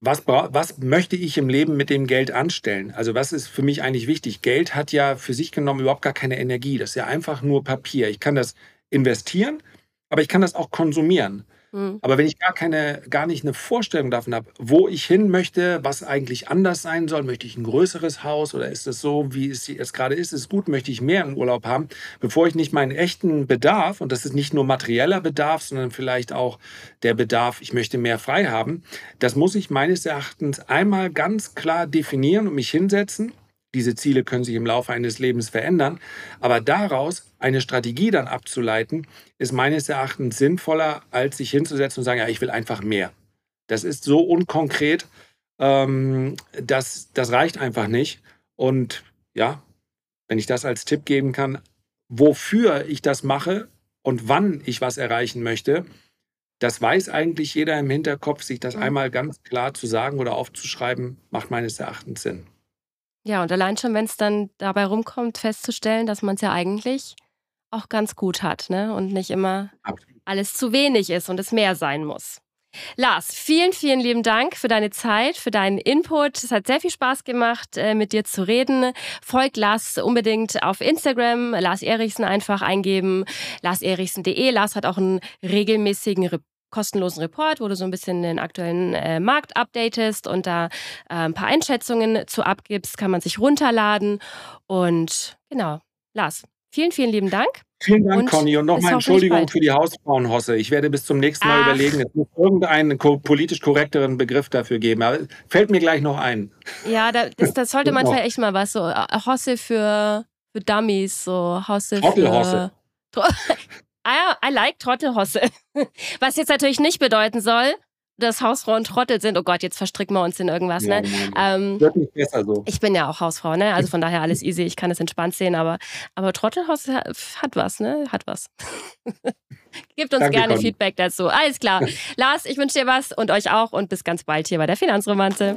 was, was möchte ich im Leben mit dem Geld anstellen? Also was ist für mich eigentlich wichtig? Geld hat ja für sich genommen überhaupt gar keine Energie. Das ist ja einfach nur Papier. Ich kann das investieren, aber ich kann das auch konsumieren. Mhm. Aber wenn ich gar keine, gar nicht eine Vorstellung davon habe, wo ich hin möchte, was eigentlich anders sein soll, möchte ich ein größeres Haus oder ist es so, wie es jetzt gerade ist, ist gut, möchte ich mehr im Urlaub haben, bevor ich nicht meinen echten Bedarf, und das ist nicht nur materieller Bedarf, sondern vielleicht auch der Bedarf, ich möchte mehr frei haben, das muss ich meines Erachtens einmal ganz klar definieren und mich hinsetzen diese Ziele können sich im Laufe eines Lebens verändern. Aber daraus eine Strategie dann abzuleiten, ist meines Erachtens sinnvoller, als sich hinzusetzen und sagen, ja, ich will einfach mehr. Das ist so unkonkret, ähm, das, das reicht einfach nicht. Und ja, wenn ich das als Tipp geben kann, wofür ich das mache und wann ich was erreichen möchte, das weiß eigentlich jeder im Hinterkopf, sich das einmal ganz klar zu sagen oder aufzuschreiben, macht meines Erachtens Sinn. Ja, und allein schon, wenn es dann dabei rumkommt, festzustellen, dass man es ja eigentlich auch ganz gut hat, ne? Und nicht immer alles zu wenig ist und es mehr sein muss. Lars, vielen, vielen lieben Dank für deine Zeit, für deinen Input. Es hat sehr viel Spaß gemacht, äh, mit dir zu reden. Folgt Lars unbedingt auf Instagram. Lars Erichsen einfach eingeben. larserichsen.de. Lars hat auch einen regelmäßigen kostenlosen Report, wo du so ein bisschen den aktuellen äh, Markt updatest und da äh, ein paar Einschätzungen zu abgibst, kann man sich runterladen. Und genau, Lars, vielen, vielen lieben Dank. Vielen Dank, und Conny. Und nochmal Entschuldigung für die Hausfrauenhosse. Ich werde bis zum nächsten Mal Ach. überlegen, es muss irgendeinen politisch korrekteren Begriff dafür geben. Aber fällt mir gleich noch ein. Ja, das, das sollte man vielleicht echt mal was. So äh, Hosse für, für Dummies, so Hosse für. I, I like Trottelhosse. Was jetzt natürlich nicht bedeuten soll, dass Hausfrauen Trottel sind. Oh Gott, jetzt verstricken wir uns in irgendwas. Ja, ne? Ähm, wird nicht besser so. Ich bin ja auch Hausfrau, ne? Also von daher alles easy. Ich kann es entspannt sehen, aber, aber Trottelhaus hat was, ne? Hat was. Gebt uns Danke, gerne Conny. Feedback dazu. Alles klar. Lars, ich wünsche dir was und euch auch und bis ganz bald hier bei der Finanzromanze.